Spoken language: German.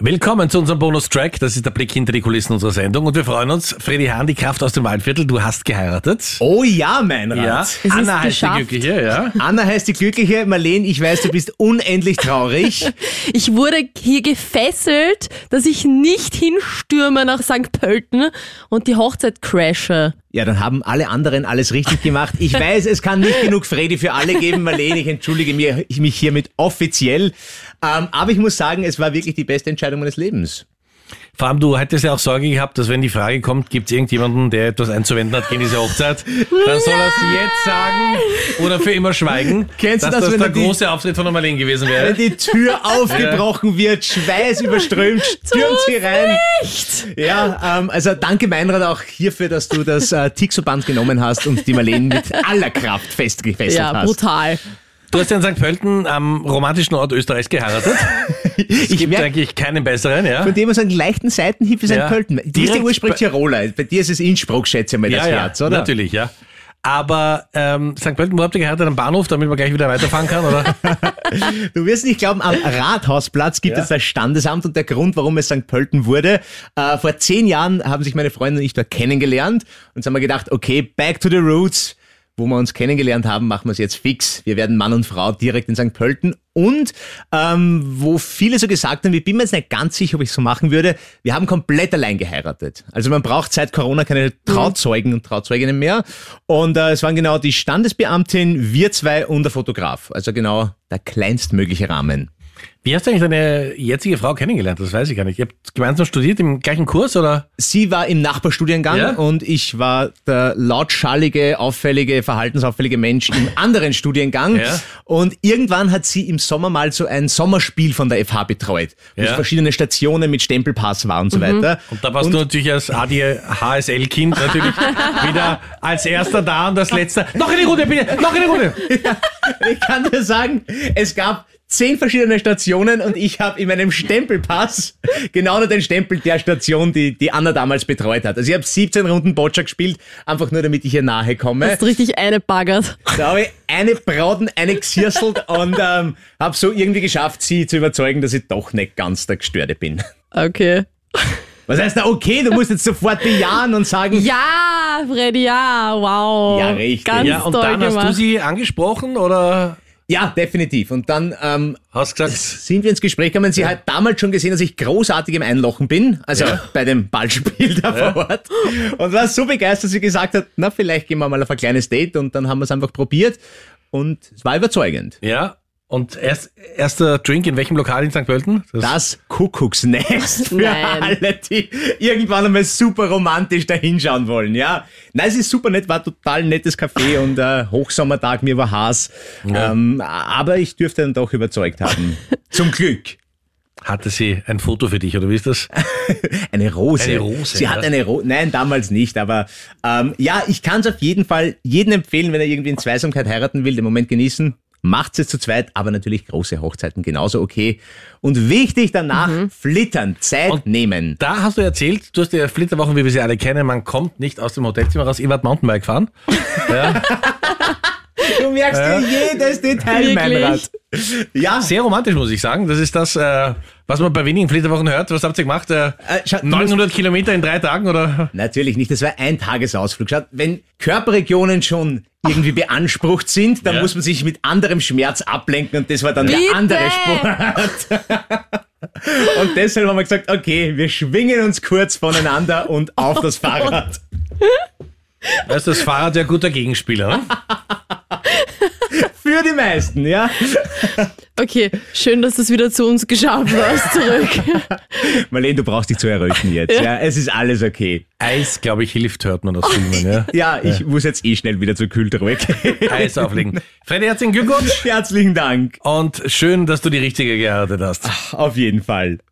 Willkommen zu unserem Bonustrack. Das ist der Blick hinter die Kulissen unserer Sendung. Und wir freuen uns, Freddy Hahn, die Kraft aus dem Waldviertel. Du hast geheiratet. Oh ja, mein Rat. Ja, ist Anna heißt geschafft. die Glückliche, ja. Anna heißt die Glückliche. Marlene, ich weiß, du bist unendlich traurig. Ich wurde hier gefesselt, dass ich nicht hinstürme nach St. Pölten und die Hochzeit crashe. Ja, dann haben alle anderen alles richtig gemacht. Ich weiß, es kann nicht genug Freddy für alle geben, Marlene. Ich entschuldige mich hiermit offiziell. Ähm, aber ich muss sagen, es war wirklich die beste Entscheidung meines Lebens. Vor allem, du hättest ja auch Sorge gehabt, dass wenn die Frage kommt, gibt es irgendjemanden, der etwas einzuwenden hat gegen diese Hochzeit, dann soll er es jetzt sagen oder für immer schweigen, Kennst du dass das, das wenn der du die- große Auftritt von der Marlene gewesen Wenn wäre. die Tür aufgebrochen wird, Schweiß überströmt, stürmt sie rein. Ja, ähm, also danke Meinrad auch hierfür, dass du das äh, Tixo-Band genommen hast und die Marlene mit aller Kraft festgefesselt Ja, hast. brutal. Du hast ja in St. Pölten am romantischen Ort Österreichs geheiratet. Es Ich gibt merke, eigentlich keinen besseren, ja. von dem man so einen leichten Seitenhieb ist Ja. ein bist ja Direkt ursprünglich Tiroler. Bei dir ist es Innsbruck, schätze ich mal, das ja, Herz, oder? natürlich, ja. Aber ähm, St. Pölten, wo habt ihr geheiratet? Am Bahnhof, damit man gleich wieder weiterfahren kann, oder? Du wirst nicht glauben, am Rathausplatz gibt Ja. es das Standesamt und der Grund, warum es St. Pölten wurde. Äh, vor zehn Jahren haben sich meine Freunde und ich dort kennengelernt und haben wir gedacht, okay, back to the roots. Wo wir uns kennengelernt haben, machen wir es jetzt fix. Wir werden Mann und Frau direkt in St. Pölten. Und ähm, wo viele so gesagt haben, ich bin mir jetzt nicht ganz sicher, ob ich so machen würde, wir haben komplett allein geheiratet. Also man braucht seit Corona keine Trauzeugen und Trauzeuginnen mehr. Und äh, es waren genau die Standesbeamtin, wir zwei und der Fotograf. Also genau der kleinstmögliche Rahmen. Wie hast du eigentlich deine jetzige Frau kennengelernt? Das weiß ich gar nicht. Ihr habt gemeinsam studiert im gleichen Kurs, oder? Sie war im Nachbarstudiengang Ja? und ich war der lautschallige, auffällige, verhaltensauffällige Mensch im anderen Studiengang. Ja. Und irgendwann hat sie im Sommer mal so ein Sommerspiel von der FH betreut, wo Ja. es verschiedene Stationen mit Stempelpass war und so weiter. Und da warst du natürlich als ADHSL-Kind natürlich wieder als erster da und als letzter. Noch eine Runde, bitte! Noch eine Runde! Ich kann dir sagen, es gab zehn verschiedene Stationen und ich habe in meinem Stempelpass genau nur den Stempel der Station, die, die Anna damals betreut hat. Also ich habe 17 Runden Boccia gespielt, einfach nur damit ich ihr nahe komme. Hast richtig eine baggert. Da habe ich eine Brauten, eine gesirselt und ähm, habe so irgendwie geschafft, sie zu überzeugen, dass ich doch nicht ganz der Gestörte bin. Okay. Was heißt da, okay, du musst jetzt sofort bejahen und sagen, Ja, Freddy, ja, wow. Ja, richtig. Ganz Ja, und toll dann hast gemacht. du sie angesprochen oder ja, definitiv. Und dann ähm, hast gesagt, sind wir ins Gespräch gekommen. Sie hat damals schon gesehen, dass ich großartig im Einlochen bin, also Ja. bei dem Ballspiel da vor Ort. Und war so begeistert, dass sie gesagt hat, na, vielleicht gehen wir mal auf ein kleines Date und dann haben wir es einfach probiert und es war überzeugend. ja. Und erst, erster Drink in welchem Lokal in St. Pölten? Das Kuckucksnest für Nein. alle, die irgendwann einmal super romantisch da hinschauen wollen, ja. Nein, es ist super nett, war total nettes Café und äh, Hochsommertag, mir war Haas. Ähm, aber ich dürfte dann doch überzeugt haben. Zum Glück. Hatte sie ein Foto für dich, oder wie ist das? Eine Rose. Eine Rose, Sie ja. hat eine Rose. Nein, damals nicht, aber ähm, ja, ich kann es auf jeden Fall jedem empfehlen, wenn er irgendwie in Zweisamkeit heiraten will, den Moment genießen. Macht's es zu zweit, aber natürlich große Hochzeiten genauso okay. Und wichtig danach, flittern, Zeit Und- nehmen. Da hast du erzählt, du hast ja Flitterwochen, wie wir sie alle kennen, man kommt nicht aus dem Hotelzimmer raus. Ihr wart Mountainbike fahren. Ja. Du merkst dir jedes Detail, mein Wirklich? Rat. Ja, Sehr romantisch, muss ich sagen. Das ist das, äh, was man bei wenigen Flitterwochen hört. Was habt ihr gemacht? Äh, schau, du 900 Kilometer in drei Tagen, oder? Natürlich nicht, das war ein Tagesausflug. Schaut, wenn Körperregionen schon irgendwie beansprucht sind, dann Ja. muss man sich mit anderem Schmerz ablenken und das war dann Bitte! der andere Sport. und deshalb haben wir gesagt, okay, wir schwingen uns kurz voneinander und auf das Fahrrad. Da ist das Fahrrad ja ein guter Gegenspieler. Ne? Für die meisten, ja. Okay, schön, dass du es wieder zu uns geschafft hast, zurück. Marlene, du brauchst dich zu erröten jetzt. Ja, es ist alles okay. Eis, glaube ich, hilft, hört man aus Filmen. Ja? Ja, ich muss jetzt eh schnell wieder zur Kühltruhe. Eis auflegen. Freddy, herzlichen Glückwunsch Herzlichen Dank. und schön, dass du die richtige geheiratet hast. Auf jeden Fall.